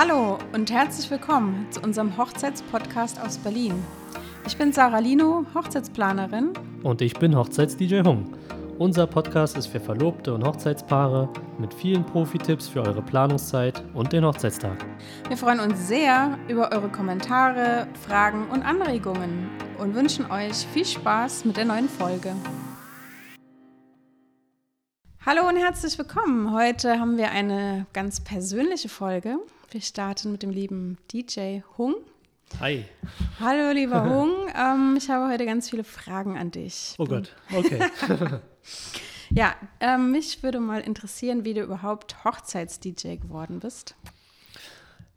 Hallo und herzlich willkommen zu unserem Hochzeitspodcast aus Berlin. Ich bin Sarah Lino, Hochzeitsplanerin. Und ich bin Hochzeits-DJ Hung. Unser Podcast ist für Verlobte und Hochzeitspaare mit vielen Profi-Tipps für eure Planungszeit und den Hochzeitstag. Wir freuen uns sehr über eure Kommentare, Fragen und Anregungen und wünschen euch viel Spaß mit der neuen Folge. Hallo und herzlich willkommen. Heute haben wir eine ganz persönliche Folge. Wir starten mit dem lieben DJ Hung. Hi. Hallo, lieber Hung. Ähm, ich habe heute ganz viele Fragen an dich. Oh Gott, okay. ja, ähm, mich würde mal interessieren, wie du überhaupt Hochzeits-DJ geworden bist.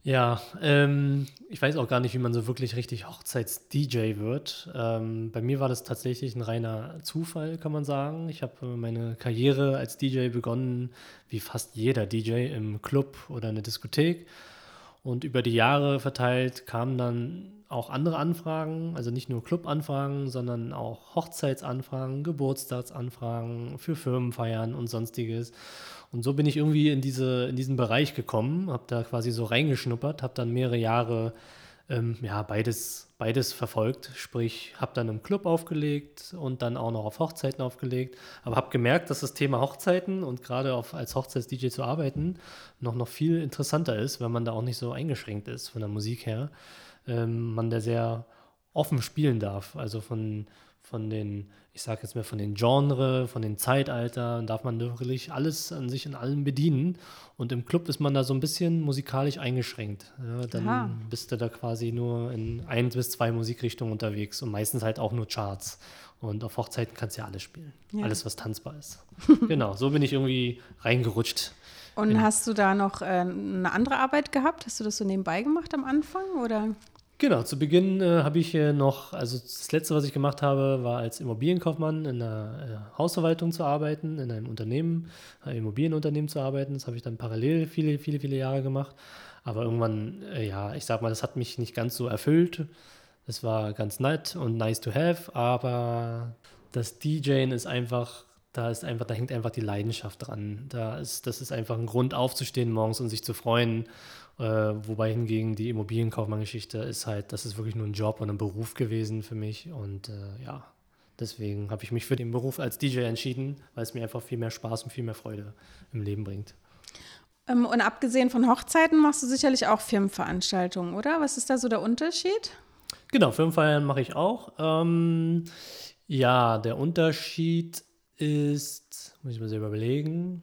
Ja, ähm, ich weiß auch gar nicht, wie man so wirklich richtig Hochzeits-DJ wird. Ähm, bei mir war das tatsächlich ein reiner Zufall, kann man sagen. Ich habe meine Karriere als DJ begonnen, wie fast jeder DJ, im Club oder in der Diskothek. Und über die Jahre verteilt kamen dann auch andere Anfragen, also nicht nur Clubanfragen, sondern auch Hochzeitsanfragen, Geburtstagsanfragen für Firmenfeiern und sonstiges. Und so bin ich irgendwie in, diese, in diesen Bereich gekommen, habe da quasi so reingeschnuppert, habe dann mehrere Jahre ähm, ja, beides, beides verfolgt. Sprich, habe dann im Club aufgelegt und dann auch noch auf Hochzeiten aufgelegt. Aber habe gemerkt, dass das Thema Hochzeiten und gerade als Hochzeits-DJ zu arbeiten noch, noch viel interessanter ist, wenn man da auch nicht so eingeschränkt ist von der Musik her. Ähm, man da sehr offen spielen darf. Also von, von den, ich sage jetzt mal von den Genre, von den Zeitalter, darf man wirklich alles an sich in allem bedienen. Und im Club ist man da so ein bisschen musikalisch eingeschränkt. Ja, dann Aha. bist du da quasi nur in ein bis zwei Musikrichtungen unterwegs und meistens halt auch nur Charts. Und auf Hochzeiten kannst du ja alles spielen. Ja. Alles, was tanzbar ist. genau, so bin ich irgendwie reingerutscht. Und hast du da noch äh, eine andere Arbeit gehabt? Hast du das so nebenbei gemacht am Anfang? Oder? Genau, zu Beginn äh, habe ich äh, noch, also das letzte, was ich gemacht habe, war als Immobilienkaufmann in einer äh, Hausverwaltung zu arbeiten, in einem Unternehmen, einem Immobilienunternehmen zu arbeiten. Das habe ich dann parallel viele, viele, viele Jahre gemacht. Aber irgendwann, äh, ja, ich sag mal, das hat mich nicht ganz so erfüllt. Es war ganz nett und nice to have, aber das DJing ist einfach da ist einfach, da hängt einfach die Leidenschaft dran. Da ist, das ist einfach ein Grund aufzustehen morgens und sich zu freuen äh, wobei hingegen die Immobilienkaufmann-Geschichte ist halt, das ist wirklich nur ein Job und ein Beruf gewesen für mich. Und äh, ja, deswegen habe ich mich für den Beruf als DJ entschieden, weil es mir einfach viel mehr Spaß und viel mehr Freude im Leben bringt. Ähm, und abgesehen von Hochzeiten machst du sicherlich auch Firmenveranstaltungen, oder? Was ist da so der Unterschied? Genau, Firmenfeiern mache ich auch. Ähm, ja, der Unterschied ist, muss ich mal selber überlegen.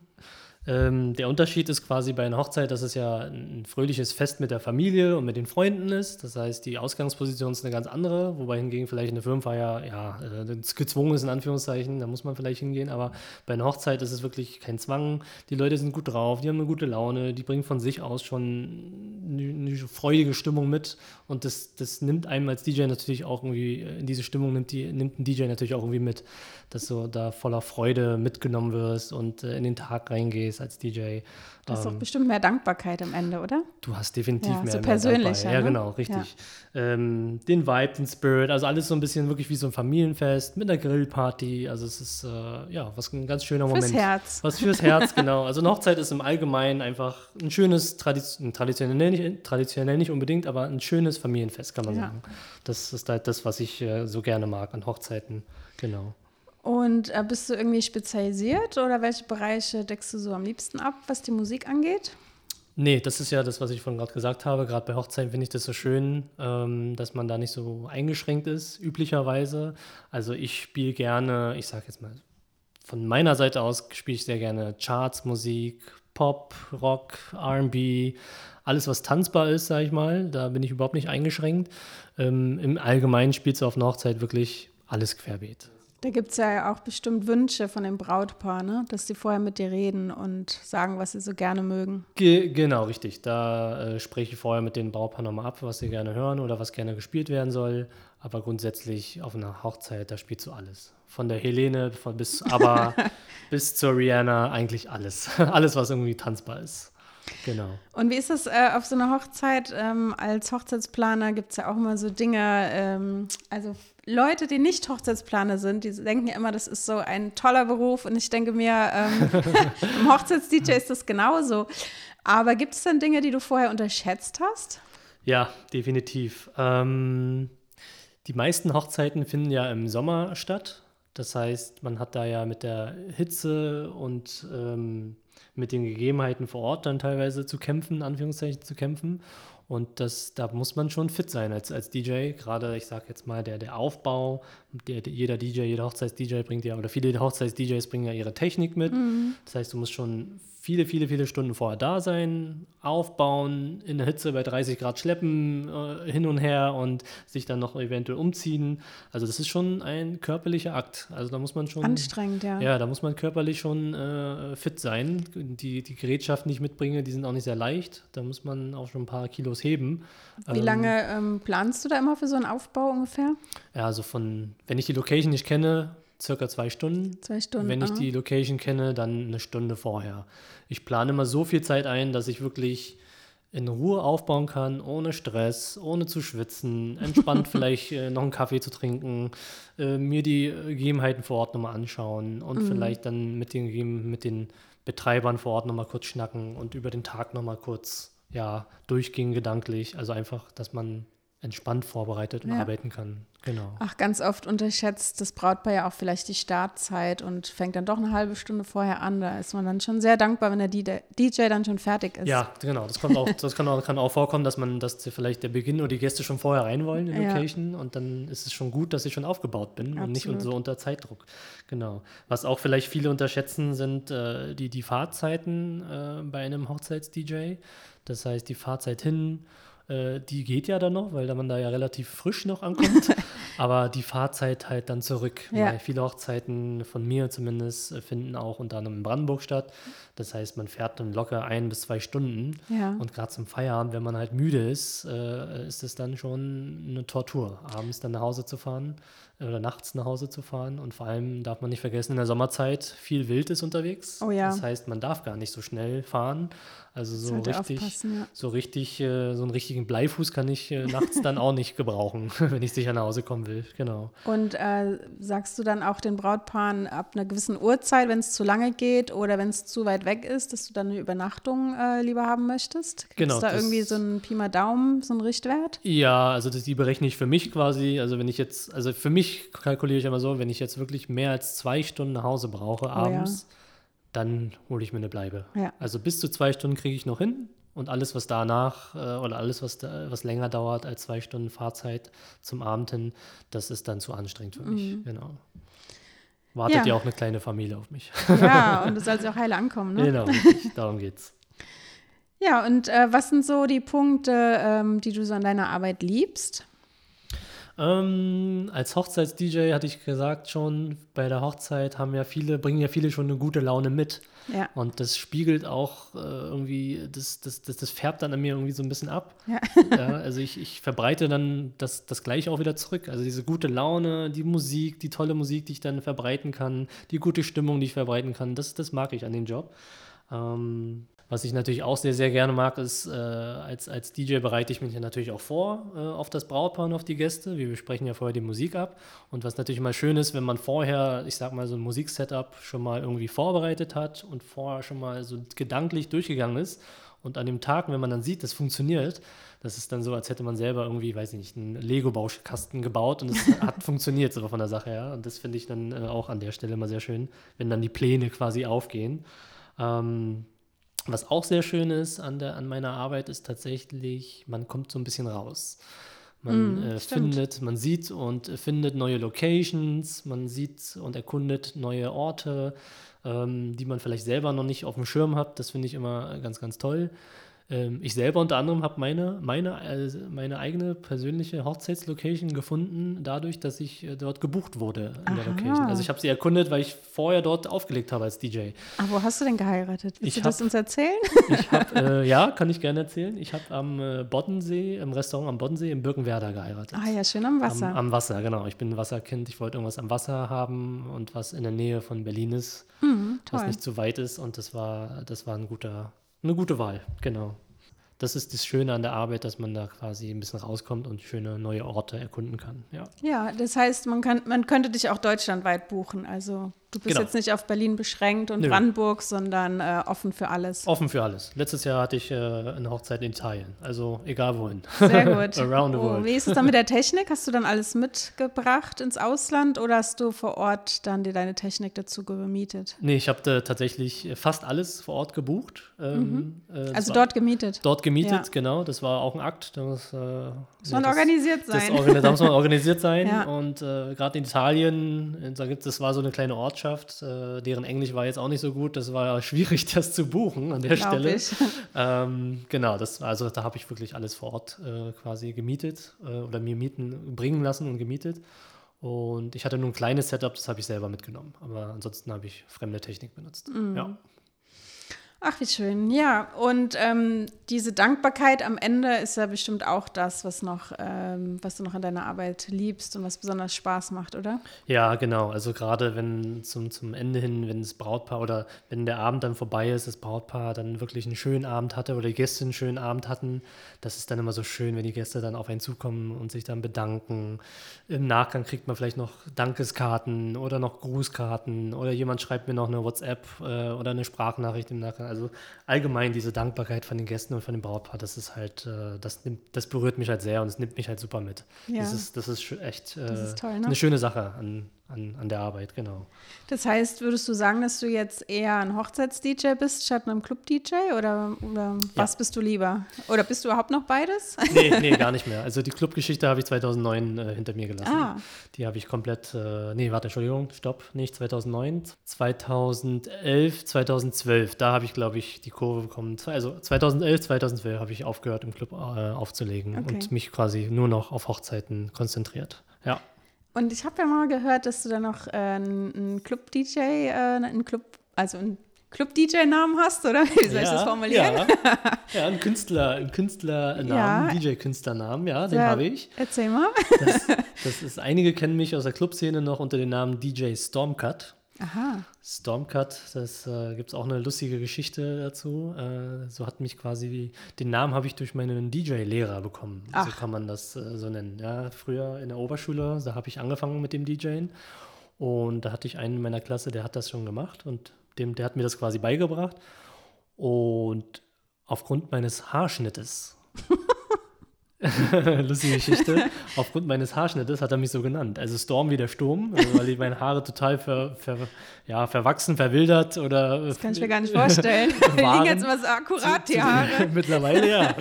Ähm, der Unterschied ist quasi bei einer Hochzeit, dass es ja ein fröhliches Fest mit der Familie und mit den Freunden ist. Das heißt, die Ausgangsposition ist eine ganz andere, wobei hingegen vielleicht eine Firmenfeier ja äh, gezwungen ist, in Anführungszeichen, da muss man vielleicht hingehen. Aber bei einer Hochzeit ist es wirklich kein Zwang. Die Leute sind gut drauf, die haben eine gute Laune, die bringen von sich aus schon eine, eine freudige Stimmung mit. Und das, das nimmt einem als DJ natürlich auch irgendwie, in diese Stimmung nimmt, die, nimmt ein DJ natürlich auch irgendwie mit, dass du da voller Freude mitgenommen wirst und äh, in den Tag reingehst bist als DJ. Das ist doch ähm, bestimmt mehr Dankbarkeit am Ende, oder? Du hast definitiv ja, mehr, so persönlich. Ja, ne? genau, richtig. Ja. Ähm, den Vibe, den Spirit, also alles so ein bisschen wirklich wie so ein Familienfest mit einer Grillparty. Also es ist äh, ja was ein ganz schöner Moment. Fürs Herz. Was fürs Herz, genau. Also eine Hochzeit ist im Allgemeinen einfach ein schönes, Tradition, traditionell, nicht, traditionell nicht unbedingt, aber ein schönes Familienfest, kann man ja. sagen. Das ist halt das, was ich äh, so gerne mag an Hochzeiten. Genau. Und äh, bist du irgendwie spezialisiert oder welche Bereiche deckst du so am liebsten ab, was die Musik angeht? Nee, das ist ja das, was ich vorhin gerade gesagt habe. Gerade bei Hochzeiten finde ich das so schön, ähm, dass man da nicht so eingeschränkt ist, üblicherweise. Also ich spiele gerne, ich sage jetzt mal, von meiner Seite aus spiele ich sehr gerne Charts, Musik, Pop, Rock, RB, alles, was tanzbar ist, sage ich mal. Da bin ich überhaupt nicht eingeschränkt. Ähm, Im Allgemeinen spielst du auf einer Hochzeit wirklich alles querbeet. Da gibt es ja auch bestimmt Wünsche von dem Brautpaar, ne? dass sie vorher mit dir reden und sagen, was sie so gerne mögen. Ge genau, richtig. Da äh, spreche ich vorher mit den Brautpaar nochmal ab, was sie gerne hören oder was gerne gespielt werden soll. Aber grundsätzlich auf einer Hochzeit, da spielst du alles. Von der Helene von bis aber bis zur Rihanna eigentlich alles. alles, was irgendwie tanzbar ist. Genau. Und wie ist das äh, auf so einer Hochzeit? Ähm, als Hochzeitsplaner gibt es ja auch immer so Dinge, ähm, also Leute, die nicht Hochzeitsplaner sind, die denken ja immer, das ist so ein toller Beruf. Und ich denke mir, ähm, im Hochzeits-DJ ist das genauso. Aber gibt es denn Dinge, die du vorher unterschätzt hast? Ja, definitiv. Ähm, die meisten Hochzeiten finden ja im Sommer statt. Das heißt, man hat da ja mit der Hitze und ähm, mit den Gegebenheiten vor Ort dann teilweise zu kämpfen, Anführungszeichen zu kämpfen. Und das, da muss man schon fit sein als, als DJ. Gerade, ich sage jetzt mal, der, der Aufbau, der, der, jeder DJ, jeder Hochzeits-DJ bringt ja, oder viele Hochzeits-DJs bringen ja ihre Technik mit. Mhm. Das heißt, du musst schon viele, viele, viele Stunden vorher da sein, aufbauen, in der Hitze bei 30 Grad schleppen, äh, hin und her und sich dann noch eventuell umziehen. Also das ist schon ein körperlicher Akt. Also da muss man schon... Anstrengend, ja. Ja, da muss man körperlich schon äh, fit sein. Die, die Gerätschaften, die ich mitbringe, die sind auch nicht sehr leicht. Da muss man auch schon ein paar Kilos heben. Wie ähm, lange ähm, planst du da immer für so einen Aufbau ungefähr? Ja, also von, wenn ich die Location nicht kenne, circa zwei Stunden. Zwei Stunden. Wenn ich aha. die Location kenne, dann eine Stunde vorher. Ich plane immer so viel Zeit ein, dass ich wirklich in Ruhe aufbauen kann, ohne Stress, ohne zu schwitzen, entspannt vielleicht äh, noch einen Kaffee zu trinken, äh, mir die Gegebenheiten vor Ort nochmal anschauen und mhm. vielleicht dann mit den, mit den Betreibern vor Ort nochmal kurz schnacken und über den Tag nochmal kurz ja, durchgehen gedanklich. Also einfach, dass man entspannt vorbereitet und ja. arbeiten kann. Genau. Ach, ganz oft unterschätzt das Brautpaar ja auch vielleicht die Startzeit und fängt dann doch eine halbe Stunde vorher an. Da ist man dann schon sehr dankbar, wenn der DJ dann schon fertig ist. Ja, genau. Das, kommt auch, das kann, auch, kann auch vorkommen, dass man, dass vielleicht der Beginn oder die Gäste schon vorher rein wollen in die ja. Location und dann ist es schon gut, dass ich schon aufgebaut bin Absolut. und nicht so unter Zeitdruck. Genau. Was auch vielleicht viele unterschätzen, sind äh, die, die Fahrzeiten äh, bei einem Hochzeits-DJ. Das heißt, die Fahrzeit hin äh, die geht ja dann noch, weil man da ja relativ frisch noch ankommt. Aber die Fahrzeit halt dann zurück. Ja. Weil viele Hochzeiten von mir zumindest äh, finden auch unter anderem in Brandenburg statt. Das heißt, man fährt dann locker ein bis zwei Stunden. Ja. Und gerade zum Feierabend, wenn man halt müde ist, äh, ist es dann schon eine Tortur, abends dann nach Hause zu fahren oder nachts nach Hause zu fahren. Und vor allem darf man nicht vergessen, in der Sommerzeit viel Wild ist unterwegs. Oh ja. Das heißt, man darf gar nicht so schnell fahren. Also so richtig, ja. so richtig, äh, so einen richtigen Bleifuß kann ich äh, nachts dann auch nicht gebrauchen, wenn ich sicher nach Hause kommen will. Genau. Und äh, sagst du dann auch den Brautpaaren ab einer gewissen Uhrzeit, wenn es zu lange geht oder wenn es zu weit weg ist, dass du dann eine Übernachtung äh, lieber haben möchtest? Gibt's genau. Ist da irgendwie so ein Pi mal Daumen, so ein Richtwert? Ja, also das, die berechne ich für mich quasi. Also wenn ich jetzt, also für mich kalkuliere ich immer so, wenn ich jetzt wirklich mehr als zwei Stunden nach Hause brauche abends. Oh ja dann hole ich mir eine Bleibe. Ja. Also bis zu zwei Stunden kriege ich noch hin und alles, was danach äh, oder alles, was, da, was länger dauert als zwei Stunden Fahrzeit zum Abend hin, das ist dann zu anstrengend für mich. Mhm. Genau. Wartet ja. ja. auch eine kleine Familie auf mich. Ja, und du sollst ja auch heile ankommen, ne? Genau, darum geht's. Ja, und äh, was sind so die Punkte, ähm, die du so an deiner Arbeit liebst? Ähm, als Hochzeits-DJ hatte ich gesagt schon, bei der Hochzeit haben ja viele, bringen ja viele schon eine gute Laune mit. Ja. Und das spiegelt auch äh, irgendwie, das, das, das, das färbt dann an mir irgendwie so ein bisschen ab. Ja. ja also ich, ich verbreite dann das, das gleiche auch wieder zurück. Also diese gute Laune, die Musik, die tolle Musik, die ich dann verbreiten kann, die gute Stimmung, die ich verbreiten kann, das, das mag ich an dem Job. Ähm, was ich natürlich auch sehr, sehr gerne mag, ist, äh, als, als DJ bereite ich mich ja natürlich auch vor äh, auf das Brautpaar und auf die Gäste. Wir besprechen ja vorher die Musik ab. Und was natürlich immer schön ist, wenn man vorher, ich sag mal, so ein Musiksetup schon mal irgendwie vorbereitet hat und vorher schon mal so gedanklich durchgegangen ist. Und an dem Tag, wenn man dann sieht, das funktioniert, das ist dann so, als hätte man selber irgendwie, weiß ich nicht, einen Lego-Baukasten gebaut und es hat funktioniert so von der Sache her. Und das finde ich dann äh, auch an der Stelle immer sehr schön, wenn dann die Pläne quasi aufgehen. Ähm, was auch sehr schön ist an, der, an meiner Arbeit, ist tatsächlich, man kommt so ein bisschen raus. Man mm, äh, findet, man sieht und findet neue Locations, man sieht und erkundet neue Orte, ähm, die man vielleicht selber noch nicht auf dem Schirm hat. Das finde ich immer ganz, ganz toll. Ähm, ich selber unter anderem habe meine, meine, also meine eigene persönliche Hochzeitslocation gefunden, dadurch, dass ich äh, dort gebucht wurde in Aha. der Location. Also ich habe sie erkundet, weil ich vorher dort aufgelegt habe als DJ. Aber ah, wo hast du denn geheiratet? Willst ich du hab, das uns erzählen? Ich hab, äh, ja, kann ich gerne erzählen. Ich habe am äh, Boddensee, im Restaurant am Boddensee in Birkenwerder geheiratet. Ah ja, schön am Wasser. Am, am Wasser, genau. Ich bin ein Wasserkind. Ich wollte irgendwas am Wasser haben und was in der Nähe von Berlin ist, mhm, was nicht zu weit ist. Und das war, das war ein guter eine gute Wahl, genau das ist das Schöne an der Arbeit, dass man da quasi ein bisschen rauskommt und schöne neue Orte erkunden kann. Ja, ja das heißt, man, kann, man könnte dich auch deutschlandweit buchen. Also du bist genau. jetzt nicht auf Berlin beschränkt und Nö. Brandenburg, sondern äh, offen für alles. Offen für alles. Letztes Jahr hatte ich äh, eine Hochzeit in Italien, also egal wohin. Sehr gut. Around the oh, world. Wie ist es dann mit der Technik? Hast du dann alles mitgebracht ins Ausland oder hast du vor Ort dann dir deine Technik dazu gemietet? Nee, ich habe tatsächlich fast alles vor Ort gebucht. Ähm, mhm. äh, also dort gemietet? Dort gemietet, ja. genau. Das war auch ein Akt. Das, äh, muss man das, organisiert sein. Das, da muss man organisiert sein. ja. Und äh, gerade in Italien, da das war so eine kleine Ortschaft, äh, deren Englisch war jetzt auch nicht so gut. Das war schwierig, das zu buchen an der Glaub Stelle. Ähm, genau, das, also da habe ich wirklich alles vor Ort äh, quasi gemietet äh, oder mir mieten, bringen lassen und gemietet. Und ich hatte nur ein kleines Setup, das habe ich selber mitgenommen. Aber ansonsten habe ich fremde Technik benutzt. Mhm. Ja. Ach, wie schön. Ja, und ähm, diese Dankbarkeit am Ende ist ja bestimmt auch das, was noch, ähm, was du noch an deiner Arbeit liebst und was besonders Spaß macht, oder? Ja, genau. Also gerade wenn zum, zum Ende hin, wenn das Brautpaar oder wenn der Abend dann vorbei ist, das Brautpaar dann wirklich einen schönen Abend hatte oder die Gäste einen schönen Abend hatten, das ist dann immer so schön, wenn die Gäste dann auf einen zukommen und sich dann bedanken. Im Nachgang kriegt man vielleicht noch Dankeskarten oder noch Grußkarten oder jemand schreibt mir noch eine WhatsApp äh, oder eine Sprachnachricht im Nachgang. Also allgemein diese Dankbarkeit von den Gästen und von dem Brautpaar, das ist halt, äh, das, nimmt, das berührt mich halt sehr und es nimmt mich halt super mit. Ja. Das, ist, das ist echt äh, das ist toll, ne? eine schöne Sache an, an, an der Arbeit, genau. Das heißt, würdest du sagen, dass du jetzt eher ein Hochzeits-DJ bist statt einem Club-DJ oder, oder was ja. bist du lieber? Oder bist du überhaupt noch beides? Nee, nee, gar nicht mehr. Also die Club-Geschichte habe ich 2009 äh, hinter mir gelassen. Ah. Die habe ich komplett, äh, nee, warte, Entschuldigung, stopp, nicht 2009, 2011, 2012, da habe ich, glaube ich, die Kurve bekommen. Also 2011, 2012 habe ich aufgehört, im Club äh, aufzulegen okay. und mich quasi nur noch auf Hochzeiten konzentriert. Ja. Und ich habe ja mal gehört, dass du da noch äh, einen Club-DJ, äh, einen Club, also einen Club-DJ-Namen hast, oder? Wie soll ja, ich das formulieren? Ja, ja ein Künstler, ein Künstlernamen, ja. DJ-Künstlernamen, ja, den habe ich. Erzähl mal. Das, das, ist, einige kennen mich aus der Clubszene noch unter dem Namen DJ Stormcut. Aha. Stormcut, das äh, gibt es auch eine lustige Geschichte dazu. Äh, so hat mich quasi, den Namen habe ich durch meinen DJ-Lehrer bekommen. Ach. So kann man das äh, so nennen. Ja, früher in der Oberschule, da habe ich angefangen mit dem DJen. Und da hatte ich einen in meiner Klasse, der hat das schon gemacht und dem, der hat mir das quasi beigebracht. Und aufgrund meines Haarschnittes Lustige Geschichte. Aufgrund meines Haarschnittes hat er mich so genannt. Also Storm wie der Sturm, also weil ich meine Haare total ver, ver, ja, verwachsen, verwildert oder. Das kann ich mir gar nicht vorstellen. die liegen jetzt mal so akkurat, die Haare. Mittlerweile ja.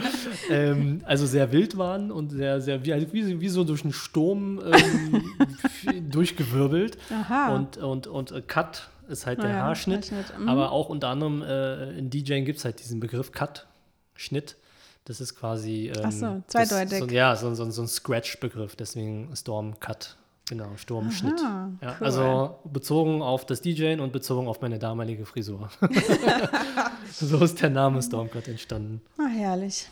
ähm, also sehr wild waren und sehr, sehr, wie, also wie, wie so durch einen Sturm ähm, durchgewirbelt. Aha. Und, und, und Cut ist halt der ja, Haarschnitt. Haarschnitt. Mhm. Aber auch unter anderem äh, in DJing gibt es halt diesen Begriff Cut, Schnitt. Das ist quasi. Ähm, Ach so, zweideutig. So, ja, so, so, so ein Scratch-Begriff, deswegen Storm Cut. Genau, Sturmschnitt. Aha, ja, cool. Also bezogen auf das DJing und bezogen auf meine damalige Frisur. so ist der Name Stormcut entstanden. Ah, herrlich.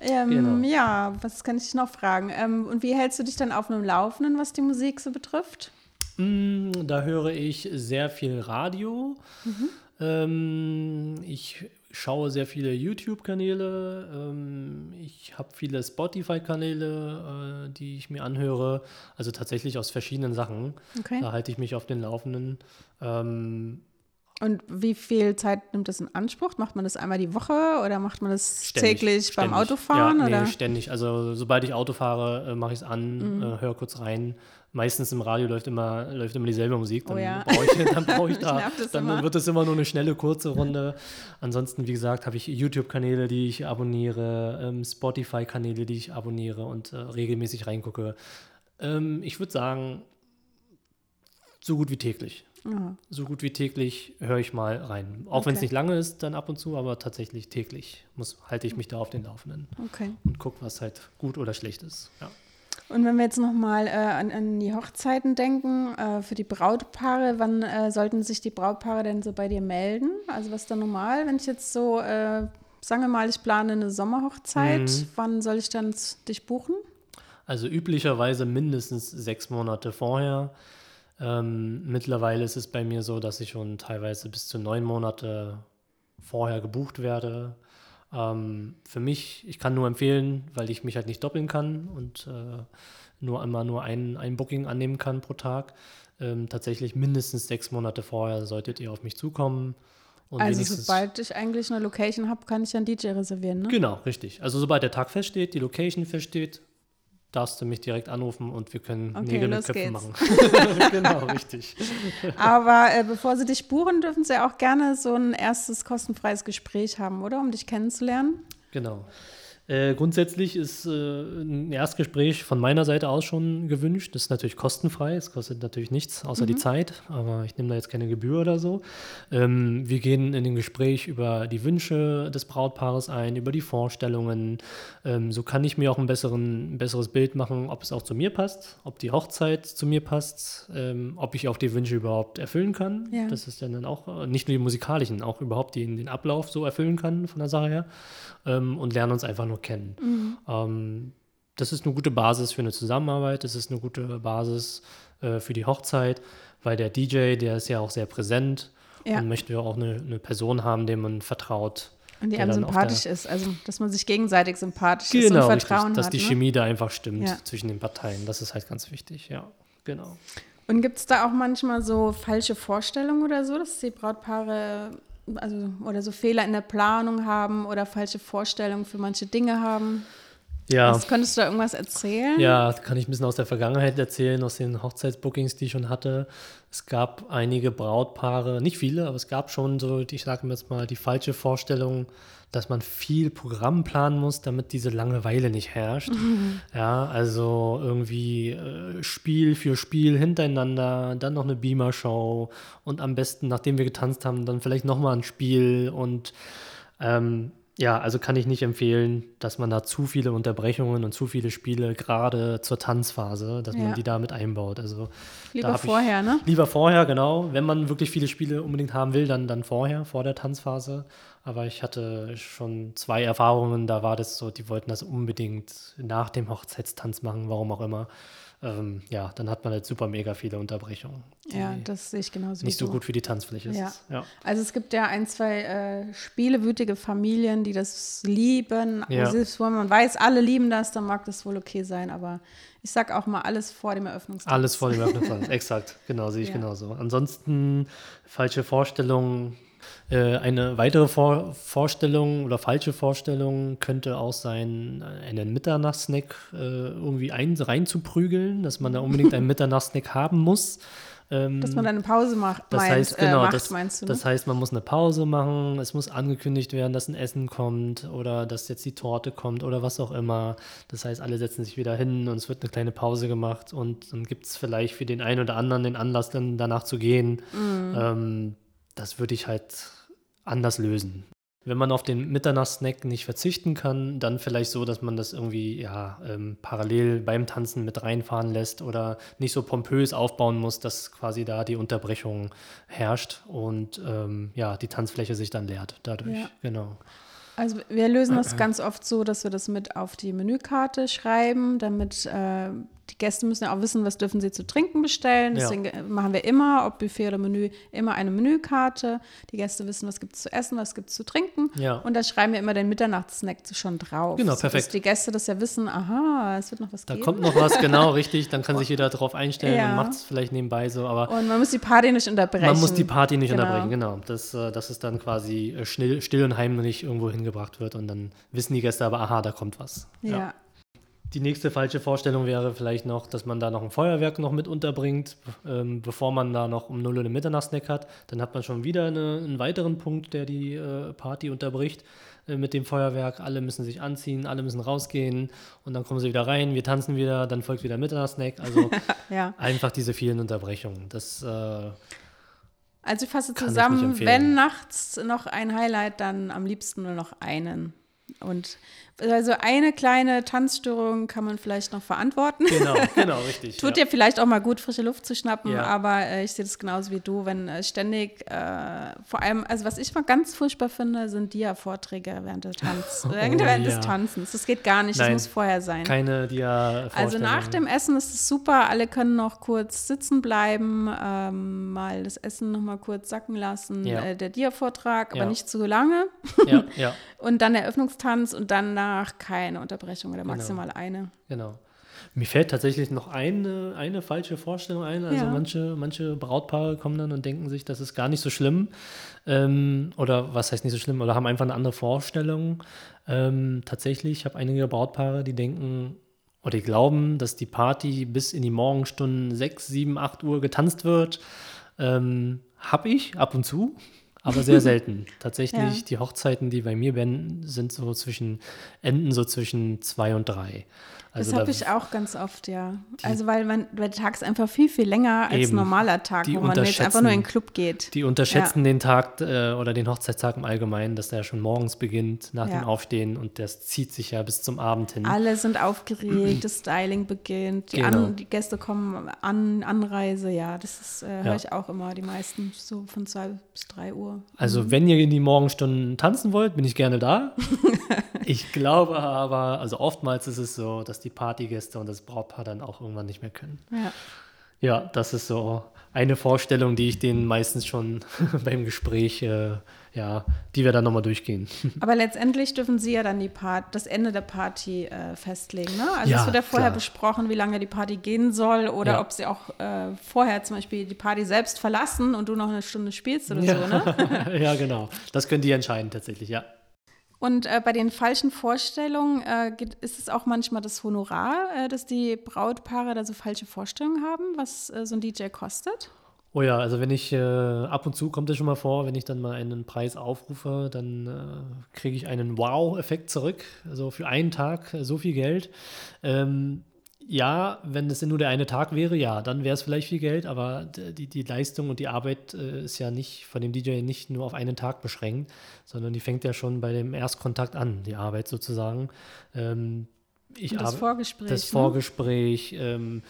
Ähm, genau. Ja, was kann ich dich noch fragen? Ähm, und wie hältst du dich dann auf einem Laufenden, was die Musik so betrifft? Mm, da höre ich sehr viel Radio. Mhm. Ähm, ich schaue sehr viele YouTube-Kanäle. Ähm, ich habe viele Spotify-Kanäle, äh, die ich mir anhöre. Also tatsächlich aus verschiedenen Sachen. Okay. Da halte ich mich auf den Laufenden. Ähm, und wie viel Zeit nimmt das in Anspruch? Macht man das einmal die Woche oder macht man das ständig, täglich beim ständig. Autofahren? Ja, oder? Nee, ständig. Also sobald ich Auto fahre, äh, mache ich es an, mhm. äh, höre kurz rein meistens im Radio läuft immer, läuft immer dieselbe Musik. Dann oh ja. brauche ich, dann brauch ich da, dann immer. wird es immer nur eine schnelle, kurze Runde. Ansonsten, wie gesagt, habe ich YouTube-Kanäle, die ich abonniere, ähm, Spotify-Kanäle, die ich abonniere und äh, regelmäßig reingucke. Ähm, ich würde sagen, so gut wie täglich. Mhm. So gut wie täglich höre ich mal rein. Auch okay. wenn es nicht lange ist, dann ab und zu, aber tatsächlich täglich muss, halte ich mich da auf den Laufenden. Okay. Und gucke, was halt gut oder schlecht ist. Ja. Und wenn wir jetzt nochmal äh, an, an die Hochzeiten denken, äh, für die Brautpaare, wann äh, sollten sich die Brautpaare denn so bei dir melden? Also was ist da normal, wenn ich jetzt so, äh, sagen wir mal, ich plane eine Sommerhochzeit, mhm. wann soll ich dann dich buchen? Also üblicherweise mindestens sechs Monate vorher. Ähm, mittlerweile ist es bei mir so, dass ich schon teilweise bis zu neun Monate vorher gebucht werde. Ähm, für mich, ich kann nur empfehlen, weil ich mich halt nicht doppeln kann und äh, nur einmal nur ein, ein Booking annehmen kann pro Tag. Ähm, tatsächlich mindestens sechs Monate vorher solltet ihr auf mich zukommen. also sobald ich eigentlich eine Location habe, kann ich einen DJ reservieren, ne? Genau, richtig. Also sobald der Tag feststeht, die Location feststeht, darfst du mich direkt anrufen und wir können okay, Nägel mit Köpfen machen. genau, richtig. Aber äh, bevor sie dich buchen, dürfen sie auch gerne so ein erstes kostenfreies Gespräch haben, oder? Um dich kennenzulernen. Genau. Äh, grundsätzlich ist äh, ein Erstgespräch von meiner Seite aus schon gewünscht. Das ist natürlich kostenfrei. Es kostet natürlich nichts außer mhm. die Zeit, aber ich nehme da jetzt keine Gebühr oder so. Ähm, wir gehen in dem Gespräch über die Wünsche des Brautpaares ein, über die Vorstellungen. Ähm, so kann ich mir auch ein, besseren, ein besseres Bild machen, ob es auch zu mir passt, ob die Hochzeit zu mir passt, ähm, ob ich auch die Wünsche überhaupt erfüllen kann. Ja. Das ist dann auch nicht nur die musikalischen, auch überhaupt den, den Ablauf so erfüllen kann von der Sache her ähm, und lernen uns einfach nur kennen. Mhm. Ähm, das ist eine gute Basis für eine Zusammenarbeit, das ist eine gute Basis äh, für die Hochzeit, weil der DJ, der ist ja auch sehr präsent ja. und möchte ja auch eine, eine Person haben, dem man vertraut. Und die einem sympathisch ist, also dass man sich gegenseitig sympathisch genau, ist und Vertrauen richtig, dass hat. Dass die ne? Chemie da einfach stimmt ja. zwischen den Parteien. Das ist halt ganz wichtig, ja, genau. Und gibt es da auch manchmal so falsche Vorstellungen oder so, dass die Brautpaare also oder so Fehler in der Planung haben oder falsche Vorstellungen für manche Dinge haben. Ja. Was, könntest du da irgendwas erzählen? Ja, kann ich ein bisschen aus der Vergangenheit erzählen, aus den Hochzeitsbookings, die ich schon hatte. Es gab einige Brautpaare, nicht viele, aber es gab schon so, ich sage mir jetzt mal, die falsche Vorstellung, dass man viel Programm planen muss, damit diese Langeweile nicht herrscht. Mhm. Ja, also irgendwie äh, Spiel für Spiel hintereinander, dann noch eine Beamer-Show und am besten, nachdem wir getanzt haben, dann vielleicht nochmal ein Spiel und ähm, ja, also kann ich nicht empfehlen, dass man da zu viele Unterbrechungen und zu viele Spiele gerade zur Tanzphase, dass ja. man die damit einbaut. Also lieber vorher, ne? Lieber vorher, genau. Wenn man wirklich viele Spiele unbedingt haben will, dann, dann vorher, vor der Tanzphase. Aber ich hatte schon zwei Erfahrungen, da war das so, die wollten das unbedingt nach dem Hochzeitstanz machen, warum auch immer ähm, ja, dann hat man halt super mega viele Unterbrechungen. Ja, das sehe ich genauso. Nicht so gut für die Tanzfläche ja. ist. Ja. Also es gibt ja ein, zwei äh, spielewütige Familien, die das lieben. Ja. Selbst wenn man weiß, alle lieben das, dann mag das wohl okay sein, aber ich sag auch mal alles vor dem Eröffnungstanz. Alles vor dem Eröffnungstanz, exakt, genau, sehe ich ja. genauso. Ansonsten falsche Vorstellungen, eine weitere Vor Vorstellung oder falsche Vorstellung könnte auch sein, einen Mitternachtssnack äh, irgendwie ein, reinzuprügeln, dass man da unbedingt einen Mitternachtssnack haben muss. Ähm, dass man eine Pause macht, das meint, heißt, genau, äh, macht, das, meinst du? Ne? Das heißt, man muss eine Pause machen, es muss angekündigt werden, dass ein Essen kommt oder dass jetzt die Torte kommt oder was auch immer. Das heißt, alle setzen sich wieder hin und es wird eine kleine Pause gemacht und dann gibt es vielleicht für den einen oder anderen den Anlass, dann danach zu gehen. Mhm. Ähm, das würde ich halt anders lösen. Wenn man auf den Mitternachtssnack nicht verzichten kann, dann vielleicht so, dass man das irgendwie ja, ähm, parallel beim Tanzen mit reinfahren lässt oder nicht so pompös aufbauen muss, dass quasi da die Unterbrechung herrscht und ähm, ja, die Tanzfläche sich dann leert dadurch. Ja. Genau. Also wir lösen das ganz oft so, dass wir das mit auf die Menükarte schreiben, damit äh, die Gäste müssen ja auch wissen, was dürfen sie zu trinken bestellen. Deswegen ja. machen wir immer, ob Buffet oder Menü, immer eine Menükarte. Die Gäste wissen, was gibt es zu essen, was gibt es zu trinken. Ja. Und da schreiben wir immer den Mitternachtssnack schon drauf. Genau, perfekt. Dass die Gäste das ja wissen, aha, es wird noch was da geben. Da kommt noch was, genau, richtig. Dann kann sich jeder darauf einstellen ja. und macht es vielleicht nebenbei so. Aber und man muss die Party nicht unterbrechen. Man muss die Party nicht genau. unterbrechen, genau. Dass, äh, dass es dann quasi äh, still, still und heimlich irgendwo hingebracht wird und dann wissen die Gäste aber, aha, da kommt was. ja. Die nächste falsche Vorstellung wäre vielleicht noch, dass man da noch ein Feuerwerk noch mit unterbringt, ähm, bevor man da noch um 0 Uhr einen Mitternachtssnack hat. Dann hat man schon wieder eine, einen weiteren Punkt, der die äh, Party unterbricht äh, mit dem Feuerwerk. Alle müssen sich anziehen, alle müssen rausgehen und dann kommen sie wieder rein, wir tanzen wieder, dann folgt wieder Mitternachtssnack. Also ja. einfach diese vielen Unterbrechungen. Das äh, also ich fasse zusammen, ich wenn nachts noch ein Highlight, dann am liebsten nur noch einen und also eine kleine Tanzstörung kann man vielleicht noch verantworten. Genau, genau, richtig. Tut ja. dir vielleicht auch mal gut, frische Luft zu schnappen, Ja. aber äh, ich sehe das genauso wie du, wenn äh, ständig, äh, vor allem, also was ich mal ganz furchtbar finde, sind Dia-Vorträge während, der Tanz, während Oh, während ja. des Tanzens. Das geht gar nicht, das Nein, muss vorher sein. Keine dia Also nach dem Essen ist es super, alle können noch kurz sitzen bleiben, ähm, mal das Essen noch mal kurz sacken lassen, äh, der Dia-Vortrag, aber nicht zu lange. Ja, ja, Und dann der Eröffnungstanz und danach keine Unterbrechung oder maximal eine. genau. Mir fällt tatsächlich noch eine, eine falsche Vorstellung ein. Also Ja. manche, manche Brautpaare kommen dann und denken sich, das ist gar nicht so schlimm. Ähm, oder was heißt nicht so schlimm? Oder haben einfach eine andere Vorstellung. Ähm, tatsächlich, ich habe einige Brautpaare, die denken oder die glauben, dass die Party bis in die Morgenstunden 6, 7, 8 Uhr getanzt wird. Ähm, hab ich ab und zu, aber sehr selten. Tatsächlich, Ja. die Hochzeiten, die bei mir werden, sind so zwischen, enden so zwischen zwei und drei. Also das habe da- ich auch ganz oft, ja. also weil man, weil der Tag ist einfach viel, viel länger als Eben. ein normaler Tag, wo man jetzt einfach nur in den Club geht. Die unterschätzen den Tag äh, oder den Hochzeitstag im Allgemeinen, dass der schon morgens beginnt, nach Ja. dem Aufstehen und das zieht sich ja bis zum Abend hin. Alle sind aufgeregt, das Styling beginnt, die, Genau. an, die Gäste kommen an, Anreise, ja, das ist, äh, höre Ja. ich auch immer, die meisten so von zwei bis drei Uhr. Also wenn ihr in die Morgenstunden tanzen wollt, bin ich gerne da. ich glaube aber, also oftmals ist es so, dass die Partygäste und das Brautpaar dann auch irgendwann nicht mehr können. Ja. Ja, das ist so eine Vorstellung, die ich denen meistens schon beim Gespräch, äh, ja, die wir dann nochmal durchgehen. Aber letztendlich dürfen Sie ja dann die Part, das Ende der Party äh, festlegen. Ne? Also Ja, es wird ja vorher klar. besprochen, wie lange die Party gehen soll oder Ja. ob Sie auch äh, vorher zum Beispiel die Party selbst verlassen und du noch eine Stunde spielst oder so. Ne? ja, genau. Das können die entscheiden tatsächlich, ja. Und äh, bei den falschen Vorstellungen äh, ist es auch manchmal das Honorar, äh, dass die Brautpaare da so falsche Vorstellungen haben, was äh, so ein DJ kostet. Oh ja, also wenn ich äh, ab und zu kommt es schon mal vor, wenn ich dann mal einen Preis aufrufe, dann äh, kriege ich einen Wow-Effekt zurück. Also für einen Tag so viel Geld. Ähm, ja, wenn es nur der eine Tag wäre, ja, dann wäre es vielleicht viel Geld, aber die, die Leistung und die Arbeit äh, ist ja nicht von dem DJ nicht nur auf einen Tag beschränkt, sondern die fängt ja schon bei dem Erstkontakt an, die Arbeit sozusagen. Ähm, ich Und das Vorgespräch. das ne? Vorgespräch, ähm,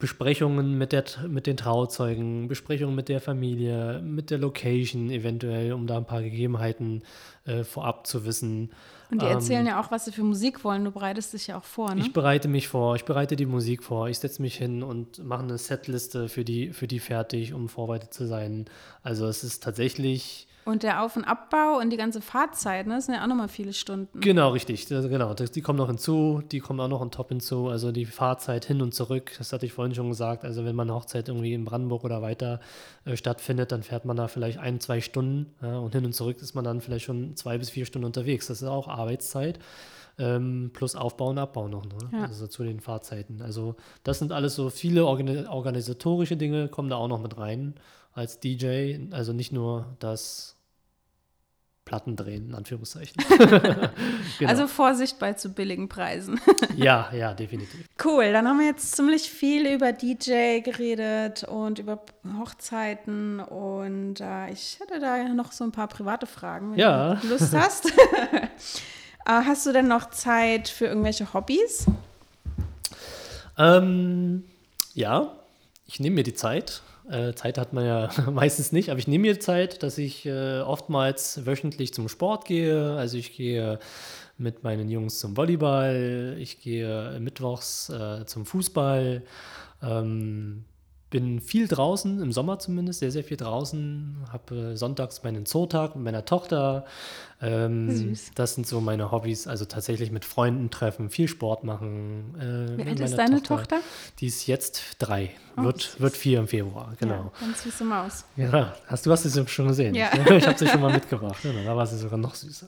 Besprechungen mit, der, mit den Trauzeugen, Besprechungen mit der Familie, mit der Location eventuell, um da ein paar Gegebenheiten äh, vorab zu wissen. Und die Ähm, erzählen ja auch, was sie für Musik wollen. Du bereitest dich ja auch vor, ne? Ich bereite mich vor, ich bereite die Musik vor, ich setze mich hin und mache eine Setliste für die, für die fertig, um vorbereitet zu sein. Also es ist tatsächlich Und der Auf- und Abbau und die ganze Fahrzeit, ne? Das sind ja auch nochmal viele Stunden. Genau, richtig. Das, genau, das, die kommen noch hinzu, die kommen auch noch on top hinzu. Also die Fahrzeit hin und zurück, das hatte ich vorhin schon gesagt. Also wenn man eine Hochzeit irgendwie in Brandenburg oder weiter äh, stattfindet, dann fährt man da vielleicht ein, zwei Stunden ja, und hin und zurück ist man dann vielleicht schon zwei bis vier Stunden unterwegs. Das ist auch Arbeitszeit. Ähm, plus Aufbau und Abbau noch, ne? Ja. also zu den Fahrzeiten. Also das sind alles so viele organi organisatorische Dinge, kommen da auch noch mit rein als DJ. Also nicht nur das Platten drehen, in Anführungszeichen. Genau. Also Vorsicht bei zu billigen Preisen. Ja, ja, definitiv. Cool, dann haben wir jetzt ziemlich viel über DJ geredet und über Hochzeiten und äh, ich hätte da noch so ein paar private Fragen, wenn Ja. du Lust hast. äh, hast du denn noch Zeit für irgendwelche Hobbys? Ähm, ja, ich nehme mir die Zeit. Äh, Zeit hat man ja meistens nicht, aber ich nehme mir Zeit, dass ich äh, oftmals wöchentlich zum Sport gehe. Also ich gehe mit meinen Jungs zum Volleyball, ich gehe mittwochs äh, zum Fußball. Ähm, bin viel draußen, im Sommer zumindest, sehr, sehr viel draußen. Habe äh, sonntags meinen Zootag mit meiner Tochter. Ähm, Süß. Das sind so meine Hobbys. Also tatsächlich mit Freunden treffen, viel Sport machen. Äh, Wie alt ist deine Tochter? Die ist jetzt drei, Oh, wird, süß. wird vier im Februar, genau. Ja, ganz süße Maus. Ja, hast du hast sie schon gesehen? Ja. Ich habe sie schon mal mitgebracht. Genau, da war sie sogar noch süßer.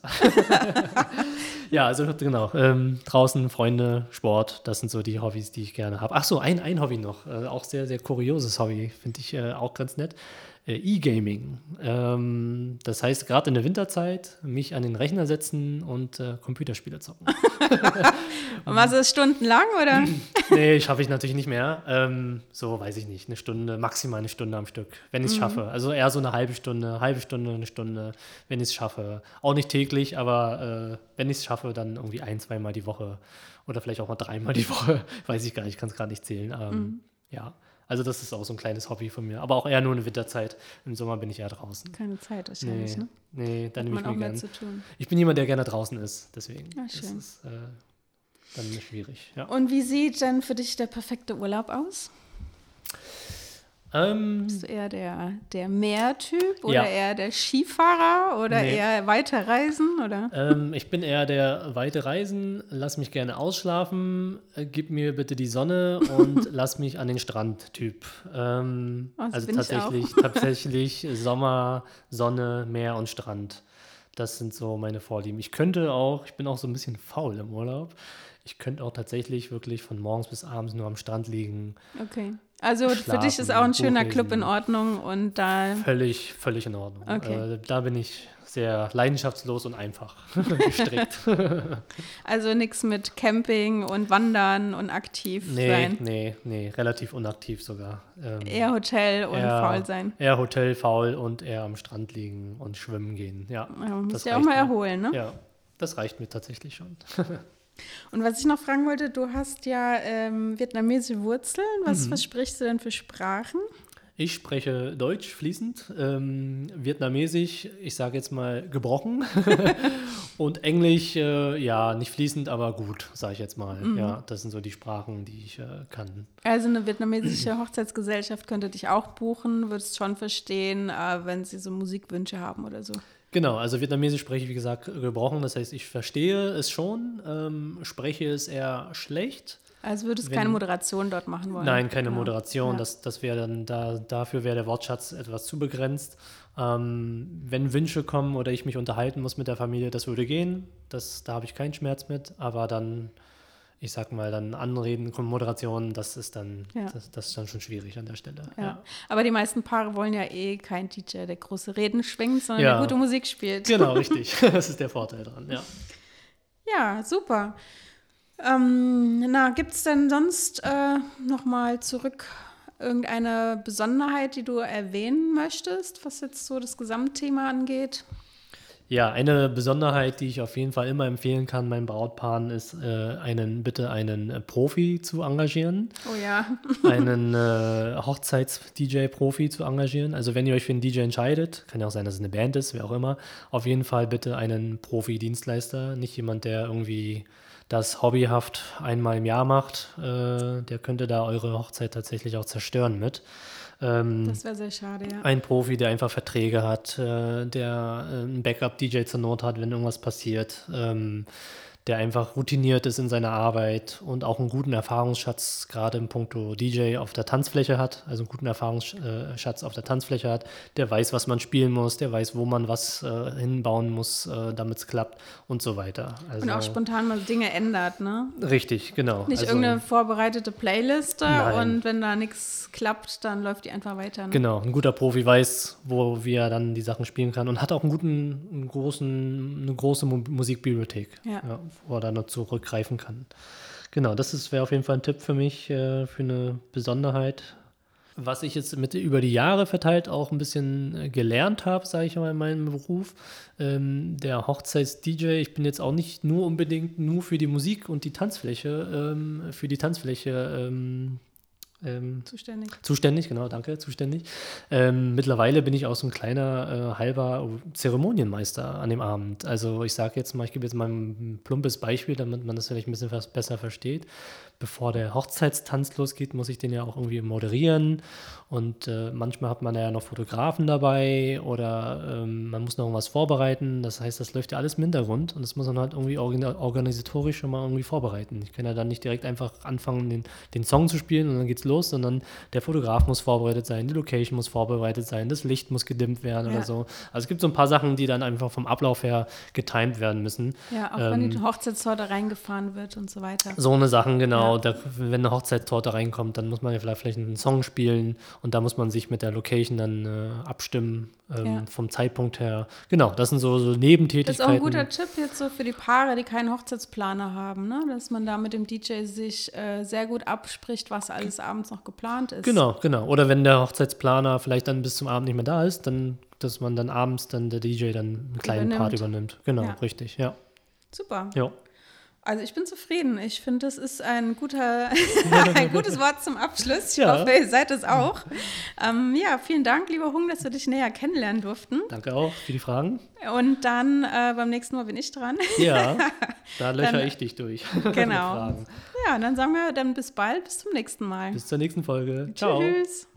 ja, also genau. Ähm, draußen, Freunde, Sport, das sind so die Hobbys, die ich gerne habe. Ach so, ein, ein Hobby noch. Äh, auch sehr, sehr kurioses Hobby, finde ich äh, auch ganz nett. äh, E-Gaming. Ähm, das heißt, gerade in der Winterzeit mich an den Rechner setzen und äh, Computerspiele zocken. und was ist stundenlang, oder? nee, schaffe ich natürlich nicht mehr. Ähm, so, weiß ich nicht, eine Stunde, maximal eine Stunde am Stück, wenn ich es mhm. schaffe. Also eher so eine halbe Stunde, halbe Stunde, eine Stunde, wenn ich es schaffe. Auch nicht täglich, aber äh, wenn ich es schaffe, dann irgendwie ein, zweimal die Woche oder vielleicht auch mal dreimal die Woche. weiß ich gar nicht, kann es gar nicht zählen. Ähm, mhm. Ja. Also das ist auch so ein kleines Hobby von mir. Aber auch eher nur eine Winterzeit. Im Sommer bin ich eher draußen. Keine Zeit wahrscheinlich, nee, ne? Nee, dann nehme ich mir gerne. Ich bin jemand, der gerne draußen ist, deswegen. Ja, schön. Das ist äh, dann schwierig. Ja. Und wie sieht denn für dich der perfekte Urlaub aus? Ähm, Bist du eher der, der Meertyp oder ja. eher der Skifahrer oder nee. eher weiter reisen? Oder? Ähm, ich bin eher der weite Reisen, lass mich gerne ausschlafen, äh, gib mir bitte die Sonne und lass mich an den Strand-Typ. Ähm, oh, also tatsächlich, tatsächlich Sommer, Sonne, Meer und Strand. Das sind so meine Vorlieben. Ich könnte auch, ich bin auch so ein bisschen faul im Urlaub. Ich könnte auch tatsächlich wirklich von morgens bis abends nur am Strand liegen. Okay. Also für dich ist auch ein schöner Club in Ordnung und da. Völlig, völlig in Ordnung. Okay. Äh, da bin ich sehr leidenschaftslos und einfach gestrickt. also nichts mit Camping und Wandern und aktiv nee, sein. Nee, nee, relativ unaktiv sogar. Ähm, eher Hotel und eher, faul sein. Eher Hotel, faul und eher am Strand liegen und schwimmen gehen. Ja, ja man muss ja auch mal erholen, ne? Ja, das reicht mir tatsächlich schon. Und was ich noch fragen wollte, du hast ja ähm, vietnamesische Wurzeln. Was, mhm. was sprichst du denn für Sprachen? Ich spreche Deutsch fließend, ähm, Vietnamesisch, ich sage jetzt mal gebrochen und Englisch, äh, ja, nicht fließend, aber gut, sage ich jetzt mal. Mhm. Ja, das sind so die Sprachen, die ich äh, kann. Also eine vietnamesische Hochzeitsgesellschaft könnte dich auch buchen, würdest schon verstehen, äh, wenn sie so Musikwünsche haben oder so. Genau, also Vietnamesisch spreche ich, wie gesagt, gebrochen. Das heißt, ich verstehe es schon, ähm, spreche es eher schlecht. Also würdest du keine Moderation dort machen wollen? Nein, keine genau. Moderation. Ja. Das, das wäre dann, da, dafür wäre der Wortschatz etwas zu begrenzt. Ähm, wenn Wünsche kommen oder ich mich unterhalten muss mit der Familie, das würde gehen. Das, da habe ich keinen Schmerz mit. Aber dann ich sag mal, dann Anreden, Moderation, das ist dann, ja. das, das, ist dann schon schwierig an der Stelle. Ja. ja. Aber die meisten Paare wollen ja eh kein DJ, der große Reden schwingt, sondern ja. der gute Musik spielt. Genau, richtig. Das ist der Vorteil dran, ja. Ja, super. Ähm, na, gibt es denn sonst äh, nochmal zurück irgendeine Besonderheit, die du erwähnen möchtest, was jetzt so das Gesamtthema angeht? Ja, eine Besonderheit, die ich auf jeden Fall immer empfehlen kann meinen Brautpaaren, ist, äh, einen bitte einen äh, Profi zu engagieren. Oh ja. einen äh, Hochzeits-DJ-Profi zu engagieren. Also wenn ihr euch für einen DJ entscheidet, kann ja auch sein, dass es eine Band ist, wer auch immer, auf jeden Fall bitte einen Profi-Dienstleister, nicht jemand, der irgendwie das hobbyhaft einmal im Jahr macht. Äh, der könnte da eure Hochzeit tatsächlich auch zerstören mit. Ähm, das wäre sehr schade, ja. Ein Profi, der einfach Verträge hat, äh, der äh, einen Backup-DJ zur Not hat, wenn irgendwas passiert. Ähm, der einfach routiniert ist in seiner Arbeit und auch einen guten Erfahrungsschatz gerade im Punkto DJ auf der Tanzfläche hat, also einen guten Erfahrungsschatz auf der Tanzfläche hat, der weiß, was man spielen muss, der weiß, wo man was äh, hinbauen muss, äh, damit es klappt und so weiter. Also, und auch spontan mal Dinge ändert, ne? Richtig, genau. Nicht also, irgendeine vorbereitete Playliste nein. und wenn da nichts klappt, dann läuft die einfach weiter. Ne? Genau, ein guter Profi weiß, wo wie er dann die Sachen spielen kann und hat auch einen guten, einen großen, eine große Musikbibliothek. ja, ja wo er dann noch zurückgreifen kann. Genau, das wäre auf jeden Fall ein Tipp für mich, äh, für eine Besonderheit. Was ich jetzt mit über die Jahre verteilt auch ein bisschen äh, gelernt habe, sage ich mal in meinem Beruf, ähm, der Hochzeits-DJ, ich bin jetzt auch nicht nur unbedingt nur für die Musik und die Tanzfläche, ähm, für die Tanzfläche ähm, ähm, zuständig. Zuständig, genau, danke, zuständig. Ähm, mittlerweile bin ich auch so ein kleiner, äh, halber Zeremonienmeister an dem Abend. Also ich sage jetzt mal, ich gebe jetzt mal ein plumpes Beispiel, damit man das vielleicht ein bisschen besser versteht bevor der Hochzeitstanz losgeht, muss ich den ja auch irgendwie moderieren. Und äh, manchmal hat man ja noch Fotografen dabei oder ähm, man muss noch irgendwas vorbereiten. Das heißt, das läuft ja alles im Hintergrund und das muss man halt irgendwie organisatorisch schon mal irgendwie vorbereiten. Ich kann ja dann nicht direkt einfach anfangen, den, den Song zu spielen und dann geht's los, sondern der Fotograf muss vorbereitet sein, die Location muss vorbereitet sein, das Licht muss gedimmt werden ja. oder so. Also es gibt so ein paar Sachen, die dann einfach vom Ablauf her getimed werden müssen. Ja, auch ähm, wenn die Hochzeitstorte reingefahren wird und so weiter. So eine Sachen, genau. Ja Genau, da, wenn eine Hochzeitstorte reinkommt, dann muss man ja vielleicht, vielleicht einen Song spielen und da muss man sich mit der Location dann äh, abstimmen ähm, Ja. vom Zeitpunkt her. Genau, das sind so, so Nebentätigkeiten. Das ist auch ein guter Tipp jetzt so für die Paare, die keinen Hochzeitsplaner haben, ne? dass man da mit dem DJ sich äh, sehr gut abspricht, was alles abends noch geplant ist. Genau, genau. Oder wenn der Hochzeitsplaner vielleicht dann bis zum Abend nicht mehr da ist, dann, dass man dann abends dann der DJ dann einen kleinen Part Übernimmt. übernimmt. Genau, Ja. richtig, ja. Super. ja. Also ich bin zufrieden. Ich finde, das ist ein guter, ein gutes Wort zum Abschluss. Ich Ja. hoffe, ihr seid es auch. Ähm, ja, vielen Dank, lieber Hung, dass wir dich näher kennenlernen durften. Danke auch für die Fragen. Und dann äh, beim nächsten Mal bin ich dran. Ja, da löcher Dann- ich dich durch. Genau. Ja, und dann sagen wir dann bis bald, bis zum nächsten Mal. Bis zur nächsten Folge. Ciao. Tschüss.